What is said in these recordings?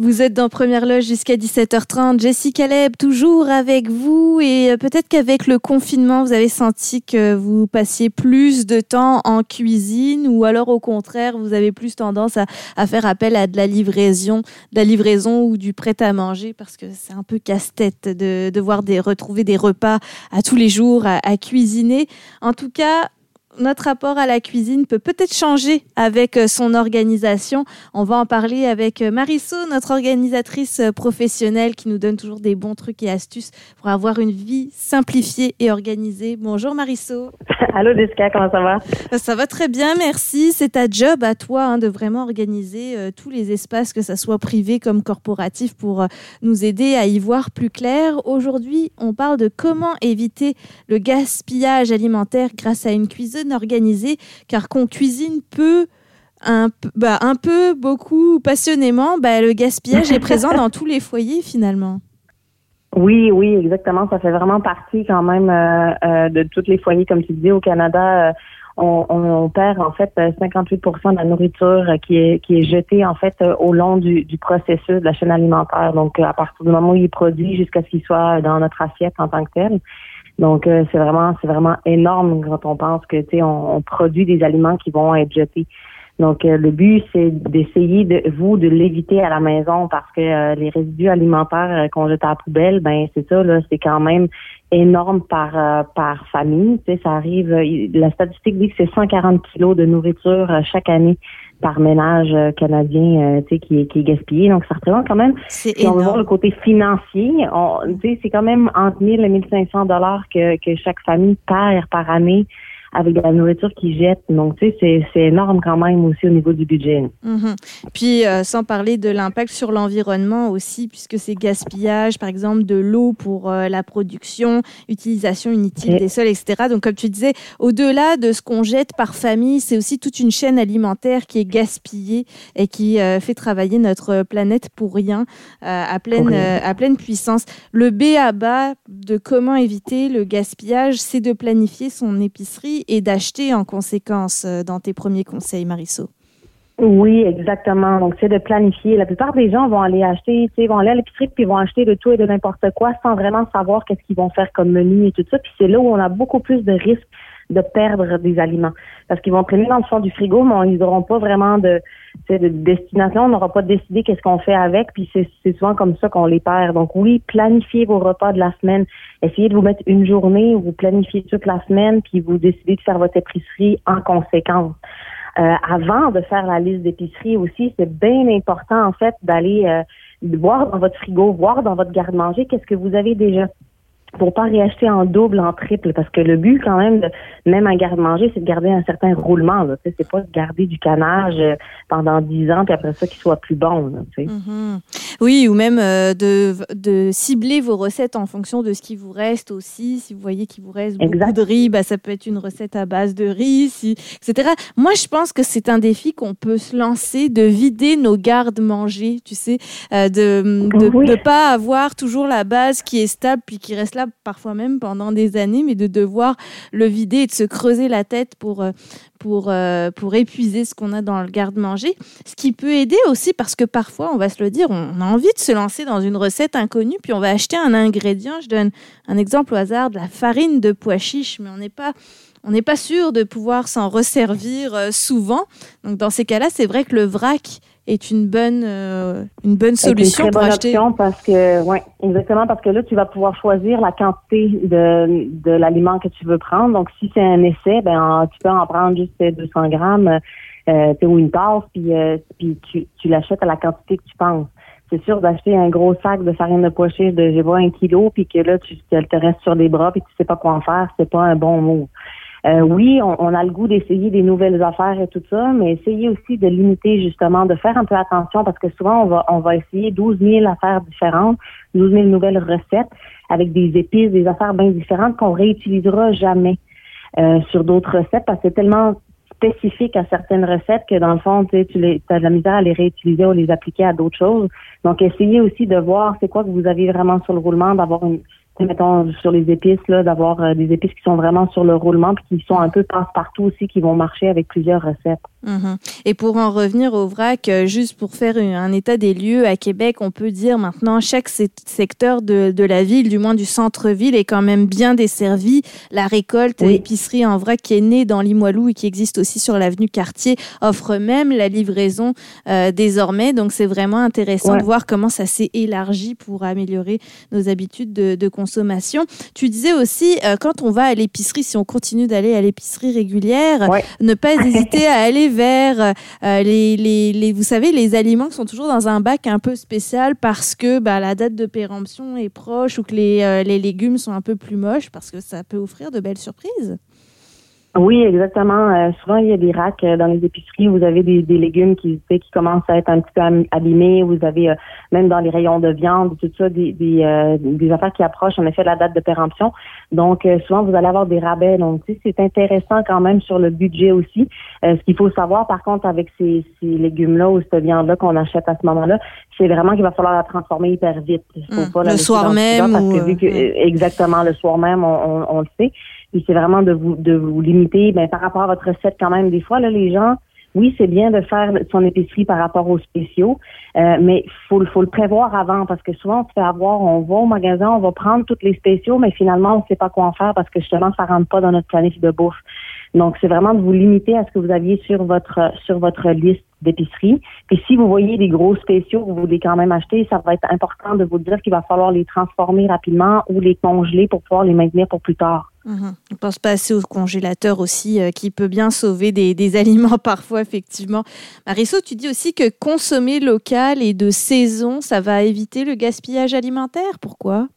Vous êtes dans Première Loge jusqu'à 17h30. Jessie Caleb, toujours avec vous. Et euh, peut-être qu'avec le confinement, vous avez senti que vous passiez plus de temps en cuisine ou alors au contraire, vous avez plus tendance à, faire appel à de la livraison, de la livraison ou du prêt-à-manger parce que c'est un peu casse-tête de devoir des, retrouver des repas à tous les jours à, à cuisiner. En tout cas, notre rapport à la cuisine peut peut-être changer avec euh, son organisation. On va en parler avec euh, Mariso, notre organisatrice euh, professionnelle qui nous donne toujours des bons trucs et astuces pour avoir une vie simplifiée et organisée. Bonjour Mariso. Allô Jessica, comment ça va? Ça va très bien, merci. C'est ta job à toi hein, de vraiment organiser tous les espaces, que ce soit privé comme corporatif, pour nous aider à y voir plus clair. Aujourd'hui, on parle de comment éviter le gaspillage alimentaire grâce à une cuisine organisé, car qu'on cuisine peu, un, bah, un peu, beaucoup, passionnément, bah, le gaspillage est présent dans tous les foyers finalement. Oui, oui, exactement. Ça fait vraiment partie quand même euh, euh, de tous les foyers, comme tu dis, au Canada. Euh, on, perd en fait 58% de la nourriture qui est qui est jetée en fait au long du, du processus de la chaîne alimentaire. Donc à partir du moment où il est produit jusqu'à ce qu'il soit dans notre assiette en tant que tel. Donc euh, c'est vraiment c'est vraiment énorme quand on pense que tu sais on, on, produit des aliments qui vont être jetés. Donc euh, le but c'est d'essayer de vous de l'éviter à la maison parce que euh, les résidus alimentaires qu'on jette à la poubelle ben c'est ça là c'est quand même énorme par par famille. Tu sais ça arrive la statistique dit que c'est 140 kilos de nourriture chaque année par ménage euh, canadien euh, tu sais, qui, qui est gaspillé. Donc, ça représente quand même, si on veut voir le côté financier, c'est quand même entre 1000 et 1500 dollars que, que chaque famille perd par année avec de la nourriture qu'ils jettent. Donc, tu sais, c'est énorme quand même aussi au niveau du budget. Mhm. Puis, euh, sans parler de l'impact sur l'environnement aussi, puisque c'est gaspillage, par exemple, de l'eau pour euh, la production, utilisation inutile des sols, etc. Donc, comme tu disais, au-delà de ce qu'on jette par famille, c'est aussi toute une chaîne alimentaire qui est gaspillée et qui euh, fait travailler notre planète pour rien, à, pleine, à pleine puissance. Le B à bas de comment éviter le gaspillage, c'est de planifier son épicerie et d'acheter en conséquence euh, dans tes premiers conseils, Marisol? Oui, exactement. Donc, c'est de planifier. La plupart des gens vont aller acheter, tu sais, vont aller à l'épicerie puis vont acheter de tout et de n'importe quoi sans vraiment savoir qu'est-ce qu'ils vont faire comme menu et tout ça. Puis c'est là où on a beaucoup plus de risques de perdre des aliments. Parce qu'ils vont traîner dans le fond du frigo, mais ils n'auront pas vraiment de, de destination, on n'aura pas décidé qu'est-ce qu'on fait avec, puis c'est souvent comme ça qu'on les perd. Donc oui, planifiez vos repas de la semaine. Essayez de vous mettre une journée où vous planifiez toute la semaine, puis vous décidez de faire votre épicerie en conséquence. Euh, avant de faire la liste d'épicerie aussi, c'est bien important en fait d'aller euh, voir dans votre frigo, voir dans votre garde-manger qu'est-ce que vous avez déjà pour pas réacheter en double, en triple, parce que le but quand même, de, même à garde-manger, c'est de garder un certain roulement. Là, c'est pas de garder du canage euh, pendant dix ans puis après ça qu'il soit plus bon. Là, mm-hmm. Oui, ou même euh, de, de cibler vos recettes en fonction de ce qui vous reste aussi. Si vous voyez qu'il vous reste beaucoup de riz, bah, ça peut être une recette à base de riz, si, etc. Moi, je pense que c'est un défi qu'on peut se lancer de vider nos gardes-manger, tu sais, euh, de ne pas avoir toujours la base qui est stable puis qui reste parfois même pendant des années, mais de devoir le vider et de se creuser la tête pour, euh, pour, euh, pour épuiser ce qu'on a dans le garde-manger. Ce qui peut aider aussi parce que parfois, on va se le dire, on a envie de se lancer dans une recette inconnue, puis on va acheter un ingrédient. Je donne un exemple au hasard, de la farine de pois chiche, mais on n'est pas on n'est pas sûr de pouvoir s'en resservir euh, souvent. Donc dans ces cas-là, c'est vrai que le vrac est une bonne, euh, une bonne solution une pour bonne acheter. Option parce que, ouais, exactement, parce que là, tu vas pouvoir choisir la quantité de, de l'aliment que tu veux prendre. Donc, si c'est un essai, ben, tu peux en prendre juste 200 grammes euh, ou une tasse, puis, euh, puis tu, tu l'achètes à la quantité que tu penses. C'est sûr d'acheter un gros sac de farine de pois chiche de, je vois, un kilo, puis que là, tu, te restes sur des bras, puis tu sais pas quoi en faire, c'est pas un bon mot. Euh, oui, on, a le goût d'essayer des nouvelles affaires et tout ça, mais essayer aussi de limiter justement, de faire un peu attention parce que souvent on va on va essayer 12 000 affaires différentes, 12 000 nouvelles recettes avec des épices, des affaires bien différentes qu'on réutilisera jamais euh, sur d'autres recettes parce que c'est tellement spécifique à certaines recettes que dans le fond, tu les, as de la misère à les réutiliser ou les appliquer à d'autres choses. Donc, essayez aussi de voir c'est quoi que vous avez vraiment sur le roulement, d'avoir une mettons, sur les épices, là, d'avoir euh, des épices qui sont vraiment sur le roulement puis qui sont un peu passe-partout aussi, qui vont marcher avec plusieurs recettes. Mhm. Et pour en revenir au vrac, euh, juste pour faire un état des lieux, à Québec, on peut dire maintenant chaque secteur de, de la ville, du moins du centre-ville, est quand même bien desservi. La récolte épicerie en vrac qui est née dans Limoilou et qui existe aussi sur l'avenue Cartier offre même la livraison euh, désormais. Donc c'est vraiment intéressant de voir comment ça s'est élargi pour améliorer nos habitudes de, de consommation. Tu disais aussi, euh, quand on va à l'épicerie, si on continue d'aller à l'épicerie régulière, ne pas hésiter à aller vers euh, les, les, les, vous savez, les aliments qui sont toujours dans un bac un peu spécial parce que bah, la date de péremption est proche ou que les, euh, les légumes sont un peu plus moches parce que ça peut offrir de belles surprises. Oui, exactement. Euh, souvent, il y a des racks euh, dans les épiceries. Vous avez des, des légumes qui, qui commencent à être un petit peu abîmés. Vous avez euh, même dans les rayons de viande, tout ça, des, des, des affaires qui approchent en effet la date de péremption. Donc, souvent, vous allez avoir des rabais. Donc, c'est intéressant quand même sur le budget aussi. ce qu'il faut savoir, par contre, avec ces, ces légumes-là ou cette viande-là qu'on achète à ce moment-là, c'est vraiment qu'il va falloir la transformer hyper vite. Faut mmh. pas le soir même. Parce que, vu que, exactement, le soir même, on, on, on le sait. Et c'est vraiment de vous de vous limiter ben, par rapport à votre recette quand même. Des fois, là, les gens, oui, c'est bien de faire son épicerie par rapport aux spéciaux, euh, mais faut faut le prévoir avant parce que souvent on se fait avoir, on va au magasin, on va prendre tous les spéciaux, mais finalement on ne sait pas quoi en faire parce que justement ça rentre pas dans notre planif de bouffe. Donc c'est vraiment de vous limiter à ce que vous aviez sur votre sur votre liste d'épicerie. Et si vous voyez des gros spéciaux vous voulez quand même acheter, ça va être important de vous dire qu'il va falloir les transformer rapidement ou les congeler pour pouvoir les maintenir pour plus tard. Mhm. On pense pas assez au congélateur aussi, euh, qui peut bien sauver des, aliments parfois, effectivement. Marisol, tu dis aussi que consommer local et de saison, ça va éviter le gaspillage alimentaire. Pourquoi?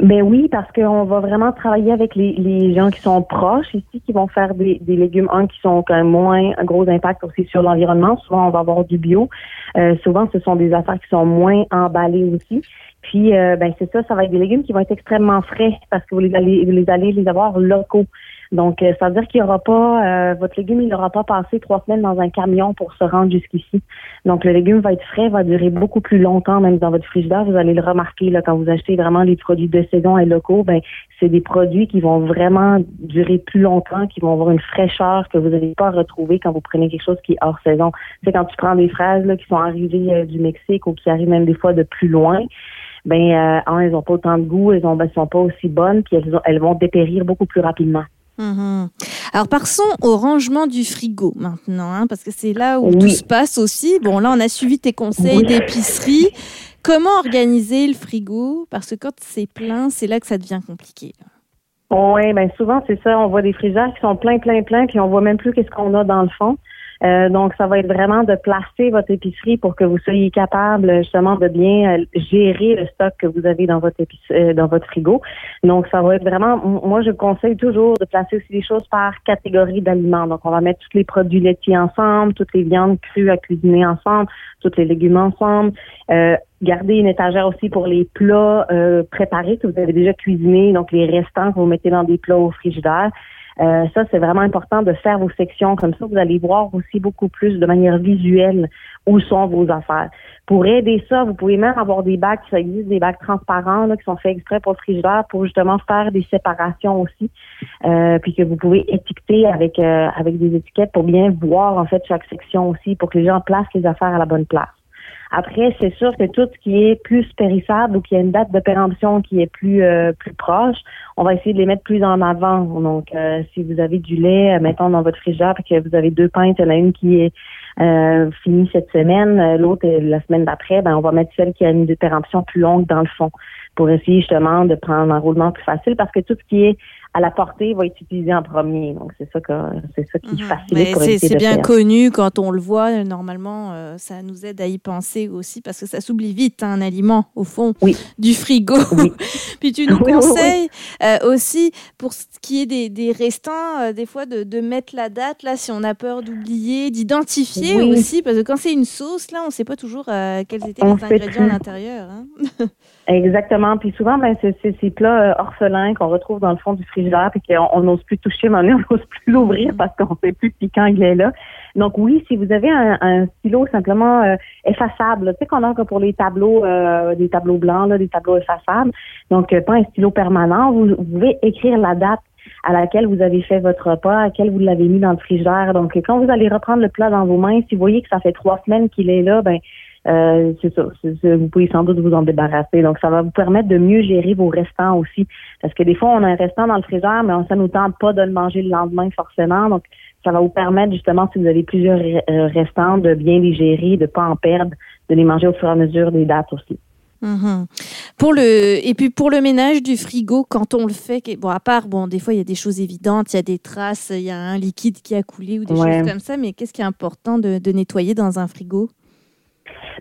Ben oui, parce qu'on va vraiment travailler avec les, gens qui sont proches ici, qui vont faire des, légumes, un, qui sont quand même moins un gros impact aussi sur l'environnement. Souvent, on va avoir du bio. Euh, souvent, ce sont des affaires qui sont moins emballées aussi. Puis, euh, ben c'est ça, ça va être des légumes qui vont être extrêmement frais parce que vous les allez, vous les allez les avoir locaux. Donc, euh, ça veut dire qu'il n'y aura pas, euh, votre légume, il n'aura pas passé trois semaines dans un camion pour se rendre jusqu'ici. Donc, le légume va être frais, va durer beaucoup plus longtemps, même dans votre frigidaire. Vous allez le remarquer là, quand vous achetez vraiment les produits de saison et locaux. Ben, c'est des produits qui vont vraiment durer plus longtemps, qui vont avoir une fraîcheur que vous n'allez pas retrouver quand vous prenez quelque chose qui est hors saison. C'est quand tu prends des fraises là, qui sont arrivées du Mexique ou qui arrivent même des fois de plus loin ben euh, elles n'ont pas autant de goût, elles ne ben, sont pas aussi bonnes, puis elles, elles vont dépérir beaucoup plus rapidement. Mhm. Alors passons au rangement du frigo maintenant, hein, parce que c'est là où tout se passe aussi. Bon, là, on a suivi tes conseils d'épicerie. Comment organiser le frigo? Parce que quand c'est plein, c'est là que ça devient compliqué. Oui, ben souvent c'est ça. On voit des frigidaires qui sont pleins, pleins, pleins, puis on voit même plus qu'est-ce qu'on a dans le fond. Euh, donc, ça va être vraiment de placer votre épicerie pour que vous soyez capable justement de bien euh, gérer le stock que vous avez dans votre euh, dans votre frigo. Donc, ça va être vraiment, moi, je conseille toujours de placer aussi les choses par catégorie d'aliments. Donc, on va mettre tous les produits laitiers ensemble, toutes les viandes crues à cuisiner ensemble, tous les légumes ensemble. Euh, garder une étagère aussi pour les plats préparés que vous avez déjà cuisinés, donc les restants que vous mettez dans des plats au frigidaire. Euh, ça, c'est vraiment important de faire vos sections comme ça. Vous allez voir aussi beaucoup plus de manière visuelle où sont vos affaires. Pour aider ça, vous pouvez même avoir des bacs, ça existe des bacs transparents là, qui sont faits exprès pour le frigidaire pour justement faire des séparations aussi, euh, puis que vous pouvez étiqueter avec euh, avec des étiquettes pour bien voir en fait chaque section aussi, pour que les gens placent les affaires à la bonne place. Après, c'est sûr que tout ce qui est plus périssable ou qui a une date de péremption qui est plus euh, plus proche, on va essayer de les mettre plus en avant. Donc, euh, si vous avez du lait, euh, mettons dans votre frigidaire, et que vous avez deux pintes, il y en a une qui est finie cette semaine, l'autre la semaine d'après, ben on va mettre celle qui a une péremption plus longue dans le fond pour essayer justement de prendre un roulement plus facile parce que tout ce qui est à la portée va être utilisé en premier. Donc, c'est ça, que, c'est ça qui mhm. facilite pour C'est bien connu quand on le voit. Normalement, euh, ça nous aide à y penser aussi parce que ça s'oublie vite, hein, un aliment, au fond, du frigo. Puis tu nous conseilles euh, aussi, pour ce qui est des, des restants, euh, des fois de, de, mettre la date, là, si on a peur d'oublier, d'identifier aussi, parce que quand c'est une sauce, là, on ne sait pas toujours quels étaient les ingrédients à l'intérieur. Hein. Exactement. Puis souvent, ben, c'est ces plats orphelins qu'on retrouve dans le fond du frigo puis qu'on n'ose plus toucher, mais on n'ose plus l'ouvrir parce qu'on ne sait plus piquant il est là. Donc oui, si vous avez un, stylo simplement euh, effaçable, tu sais qu'on a que pour les tableaux, euh, des tableaux blancs, là, des tableaux effaçables, donc euh, pas un stylo permanent, vous, pouvez écrire la date à laquelle vous avez fait votre repas, à laquelle vous l'avez mis dans le frigidaire. Donc quand vous allez reprendre le plat dans vos mains, si vous voyez que ça fait trois semaines qu'il est là, ben euh, c'est ça. vous pouvez sans doute vous en débarrasser. Donc, ça va vous permettre de mieux gérer vos restants aussi. Parce que des fois, on a un restant dans le frigidaire, mais ça nous tente pas de le manger le lendemain forcément. Donc, ça va vous permettre justement, si vous avez plusieurs euh, restants, de bien les gérer, de pas en perdre, de les manger au fur et à mesure des dates aussi. Mm-hmm. Pour le et puis pour le ménage du frigo, quand on le fait, bon à part bon des fois il y a des choses évidentes, il y a des traces, il y a un liquide qui a coulé ou des choses comme ça, mais qu'est-ce qui est important de nettoyer dans un frigo?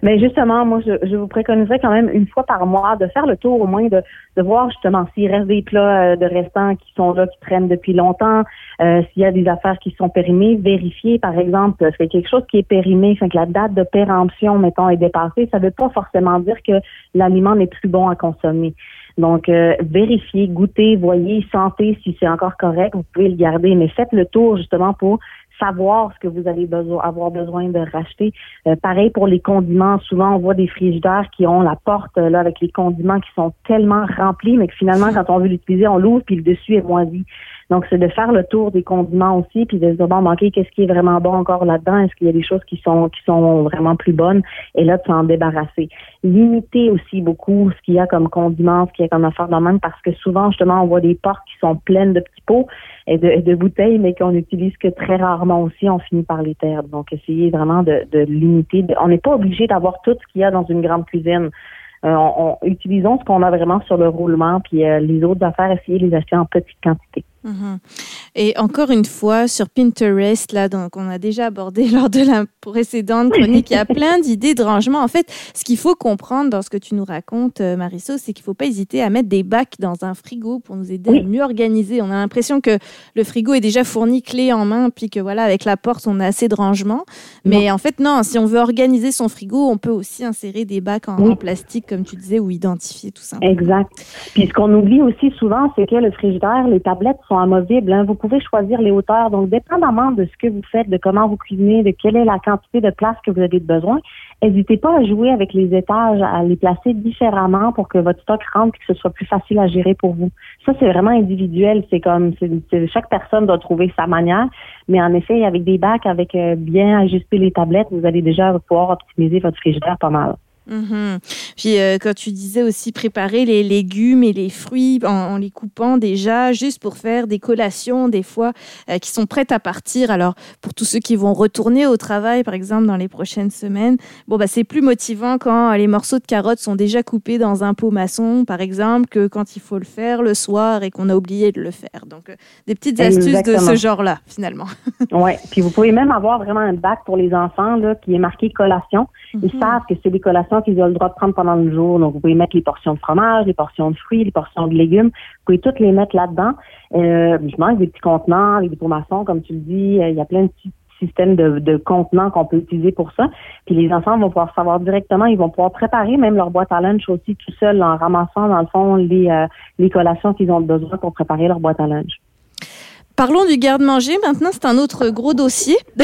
Mais justement, moi, je, je, vous préconiserais quand même une fois par mois de faire le tour au moins de, de voir justement s'il reste des plats euh, de restants qui sont là, qui traînent depuis longtemps, euh, s'il y a des affaires qui sont périmées, vérifier, par exemple, c'est quelque chose qui est périmé, fait que la date de péremption, mettons, est dépassée, ça ne veut pas forcément dire que l'aliment n'est plus bon à consommer. Donc, euh, vérifiez, goûtez, voyez, sentez si c'est encore correct, vous pouvez le garder, mais faites le tour justement pour savoir ce que vous allez besoin, avoir besoin de racheter. Euh, pareil pour les condiments. Souvent, on voit des frigidaires qui ont la porte là avec les condiments qui sont tellement remplis, mais que finalement, quand on veut l'utiliser, on l'ouvre puis le dessus est moisi. Donc, c'est de faire le tour des condiments aussi, puis de se dire, bon, manquer qu'est-ce qui est vraiment bon encore là-dedans? Est-ce qu'il y a des choses qui sont qui sont vraiment plus bonnes? Et là, de s'en débarrasser. Limiter aussi beaucoup ce qu'il y a comme condiments, ce qu'il y a comme affaire dans le même, parce que souvent, justement, on voit des portes qui sont pleines de petits pots et de, bouteilles, mais qu'on utilise que très rarement aussi, on finit par les perdre. Donc, essayer vraiment de, de limiter. On n'est pas obligé d'avoir tout ce qu'il y a dans une grande cuisine. Euh, utilisons ce qu'on a vraiment sur le roulement, puis euh, les autres affaires, essayez de les acheter en petite quantité. Mhm. Et encore une fois, sur Pinterest, là, donc on a déjà abordé lors de la précédente chronique, il y a plein d'idées de rangement. En fait, ce qu'il faut comprendre dans ce que tu nous racontes, euh, Marisol, c'est qu'il ne faut pas hésiter à mettre des bacs dans un frigo pour nous aider à mieux organiser. On a l'impression que le frigo est déjà fourni clé en main, puis que voilà, avec la porte, on a assez de rangement. Mais en fait, non, si on veut organiser son frigo, on peut aussi insérer des bacs en, plastique, comme tu disais, ou identifier tout ça. Exact. Puis ce qu'on oublie aussi souvent, c'est que le frigidaire, les tablettes sont amovibles. Hein. Vous pouvez choisir les hauteurs. Donc, dépendamment de ce que vous faites, de comment vous cuisinez, de quelle est la quantité de place que vous avez besoin, n'hésitez pas à jouer avec les étages, à les placer différemment pour que votre stock rentre et que ce soit plus facile à gérer pour vous. Ça, c'est vraiment individuel. C'est comme chaque personne doit trouver sa manière. Mais en effet, avec des bacs, avec euh, bien ajuster les tablettes, vous allez déjà pouvoir optimiser votre frigidaire pas mal. Mhm. Puis euh, quand tu disais aussi préparer les légumes et les fruits en, les coupant déjà, juste pour faire des collations des fois euh, qui sont prêtes à partir. Alors pour tous ceux qui vont retourner au travail, par exemple dans les prochaines semaines, bon bah c'est plus motivant quand les morceaux de carottes sont déjà coupés dans un pot maçon, par exemple, que quand il faut le faire le soir et qu'on a oublié de le faire. Donc euh, des petites astuces de ce genre-là finalement. ouais. Puis vous pouvez même avoir vraiment un bac pour les enfants là qui est marqué collation. Ils mhm. savent que c'est des collations qu'ils ont le droit de prendre pendant le jour. Donc, vous pouvez mettre les portions de fromage, les portions de fruits, les portions de légumes. Vous pouvez toutes les mettre là-dedans. Euh, je manque des petits contenants, des pots maçons, comme tu le dis. Euh, il y a plein de petits systèmes de, contenants qu'on peut utiliser pour ça. Puis les enfants vont pouvoir savoir directement, ils vont pouvoir préparer même leur boîte à lunch aussi tout seul en ramassant dans le fond les, euh, les collations qu'ils ont besoin pour préparer leur boîte à lunch. Parlons du garde-manger. Maintenant, c'est un autre gros dossier.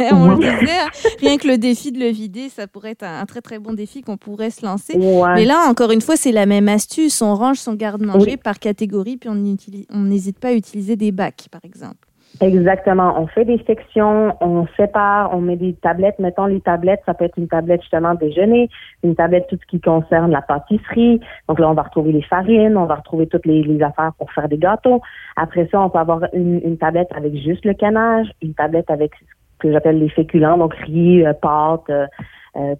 On le disait, hein. rien que le défi de le vider, ça pourrait être un très très bon défi qu'on pourrait se lancer. Mais là, encore une fois, c'est la même astuce. On range son garde-manger par catégorie, puis on n'hésite pas à utiliser des bacs, par exemple. Exactement. On fait des sections, on sépare, on met des tablettes. Mettons les tablettes, ça peut être une tablette justement déjeuner, une tablette tout ce qui concerne la pâtisserie. Donc là, on va retrouver les farines, on va retrouver toutes les, affaires pour faire des gâteaux. Après ça, on peut avoir une, tablette avec juste le canage, une tablette avec que j'appelle les féculents, donc riz, euh, pâtes, euh, euh,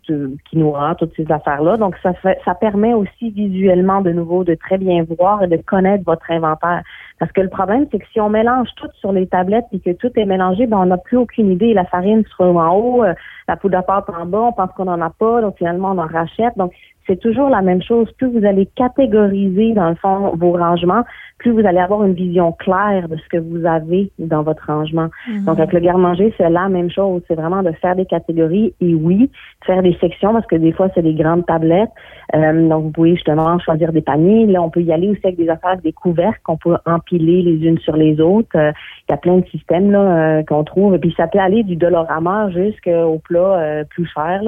quinoa, toutes ces affaires-là. Donc, ça, fait, ça permet aussi visuellement de nouveau de très bien voir et de connaître votre inventaire. Parce que le problème, c'est que si on mélange tout sur les tablettes et que tout est mélangé, ben on n'a plus aucune idée. La farine se en haut, euh, la poudre à pâte en bas, on pense qu'on n'en a pas, donc finalement on en rachète. Donc, c'est toujours la même chose. Plus vous allez catégoriser, dans le fond, vos rangements, plus vous allez avoir une vision claire de ce que vous avez dans votre rangement. Mhm. Donc, avec le garde-manger, c'est la même chose. C'est vraiment de faire des catégories et oui, faire des sections parce que des fois, c'est des grandes tablettes. Euh, donc, vous pouvez justement choisir des paniers. Là, on peut y aller aussi avec des affaires, des couvercles qu'on peut empiler les unes sur les autres. Euh, il y a plein de systèmes là euh, qu'on trouve. Et puis, ça peut aller du Dolorama jusqu'au plat plus cher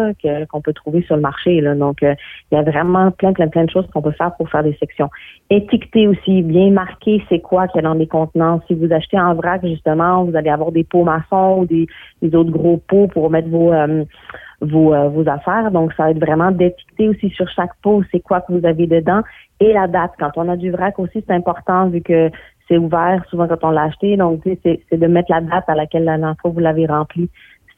qu'on peut trouver sur le marché. Là. Donc, il y a vraiment plein, plein, plein de choses qu'on peut faire pour faire des sections. Étiqueter aussi, bien marquer c'est quoi qu'il y a dans les contenants. Si vous achetez en vrac, justement, vous allez avoir des pots maçons ou des, autres gros pots pour mettre vos, euh, vos, euh, vos affaires. Donc, ça va être vraiment d'étiqueter aussi sur chaque pot c'est quoi que vous avez dedans et la date. Quand on a du vrac aussi, c'est important vu que c'est ouvert souvent quand on l'a acheté. Donc, c'est de mettre la date à laquelle la fois vous l'avez rempli.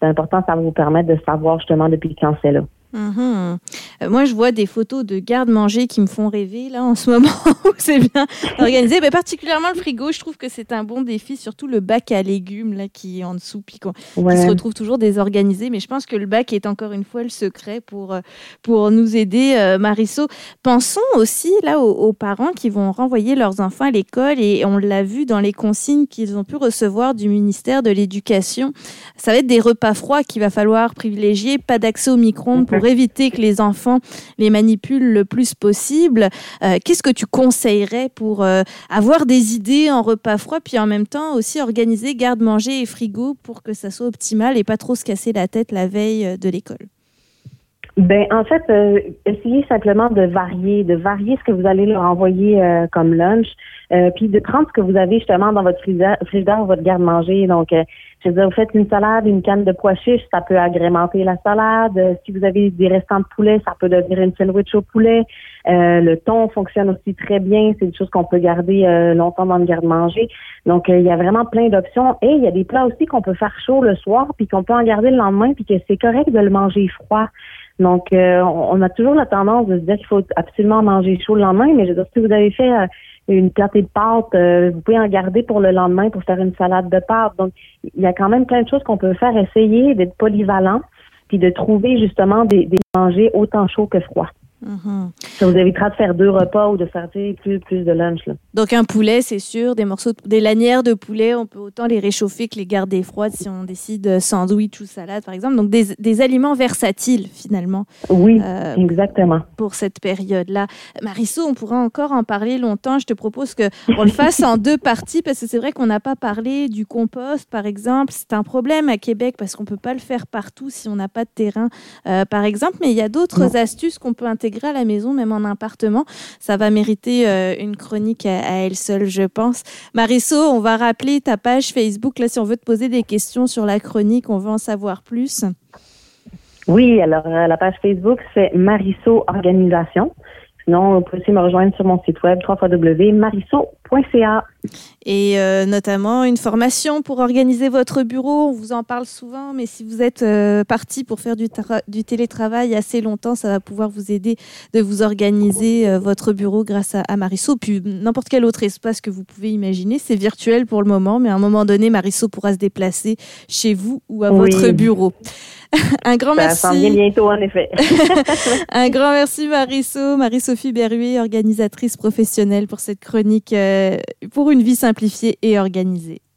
C'est important, ça va vous permettre de savoir justement depuis quand c'est là. Mhm. Euh, moi, je vois des photos de garde-manger qui me font rêver là en ce moment c'est bien organisé. Mais particulièrement le frigo, je trouve que c'est un bon défi, surtout le bac à légumes là qui est en dessous, puis qui se retrouve toujours désorganisé. Mais je pense que le bac est encore une fois le secret pour euh, pour nous aider, euh, Marisol. Pensons aussi là aux, parents qui vont renvoyer leurs enfants à l'école et on l'a vu dans les consignes qu'ils ont pu recevoir du ministère de l'Éducation. Ça va être des repas froids qu'il va falloir privilégier, pas d'accès au micro-ondes pour éviter que les enfants les manipulent le plus possible. Euh, qu'est-ce que tu conseillerais pour euh, avoir des idées en repas froid, puis en même temps aussi organiser garde-manger et frigo pour que ça soit optimal et pas trop se casser la tête la veille euh, de l'école? Ben en fait, essayez simplement de varier, de varier ce que vous allez leur envoyer comme lunch, puis de prendre ce que vous avez justement dans votre frigidaire, votre garde-manger. Donc, je veux dire, vous faites une salade, une canne de pois chiches, ça peut agrémenter la salade. Euh, si vous avez des restants de poulet, ça peut devenir une sandwich au poulet. Euh, le thon fonctionne aussi très bien. C'est une chose qu'on peut garder euh, longtemps dans le garde-manger. Donc, il y a vraiment plein d'options. Et il y a des plats aussi qu'on peut faire chaud le soir, puis qu'on peut en garder le lendemain, puis que c'est correct de le manger froid. Donc, on a toujours la tendance de se dire qu'il faut absolument manger chaud le lendemain, mais je veux dire, si vous avez fait une pâté de pâte, euh, vous pouvez en garder pour le lendemain pour faire une salade de pâte. Donc, il y a quand même plein de choses qu'on peut faire, essayer d'être polyvalent, puis de trouver justement des, des manger autant chaud que Mhm. Ça vous évitera de faire deux repas ou de faire plus, plus de lunch. Là. Donc un poulet, c'est sûr, des morceaux, des lanières de poulet, on peut autant les réchauffer que les garder froides si on décide sandwich ou salade par exemple. Donc des, des aliments versatiles finalement. Oui, euh, exactement. Pour cette période-là. Marisol, on pourra encore en parler longtemps. Je te propose que on le fasse en deux parties parce que c'est vrai qu'on n'a pas parlé du compost par exemple. C'est un problème à Québec parce qu'on peut pas le faire partout si on n'a pas de terrain euh, par exemple. Mais il y a d'autres astuces qu'on peut intégrer à la maison, même en appartement. Ça va mériter euh, une chronique à, elle seule, je pense. Marisso, on va rappeler ta page Facebook. Là, si on veut te poser des questions sur la chronique, on veut en savoir plus. Oui, alors euh, la page Facebook, c'est Marisso Organisation. Sinon, vous pouvez aussi me rejoindre sur mon site web Et euh, notamment une formation pour organiser votre bureau. On vous en parle souvent, mais si vous êtes euh, parti pour faire du, du, télétravail assez longtemps, ça va pouvoir vous aider de vous organiser euh, votre bureau grâce à, à Marisso. Puis n'importe quel autre espace que vous pouvez imaginer. C'est virtuel pour le moment, mais à un moment donné, Marisso pourra se déplacer chez vous ou à votre bureau. un grand merci. Ça bientôt, en effet. un grand merci, Marisso, Marie-Sophie Berruet, organisatrice professionnelle pour cette chronique pour une vie simplifiée et organisée.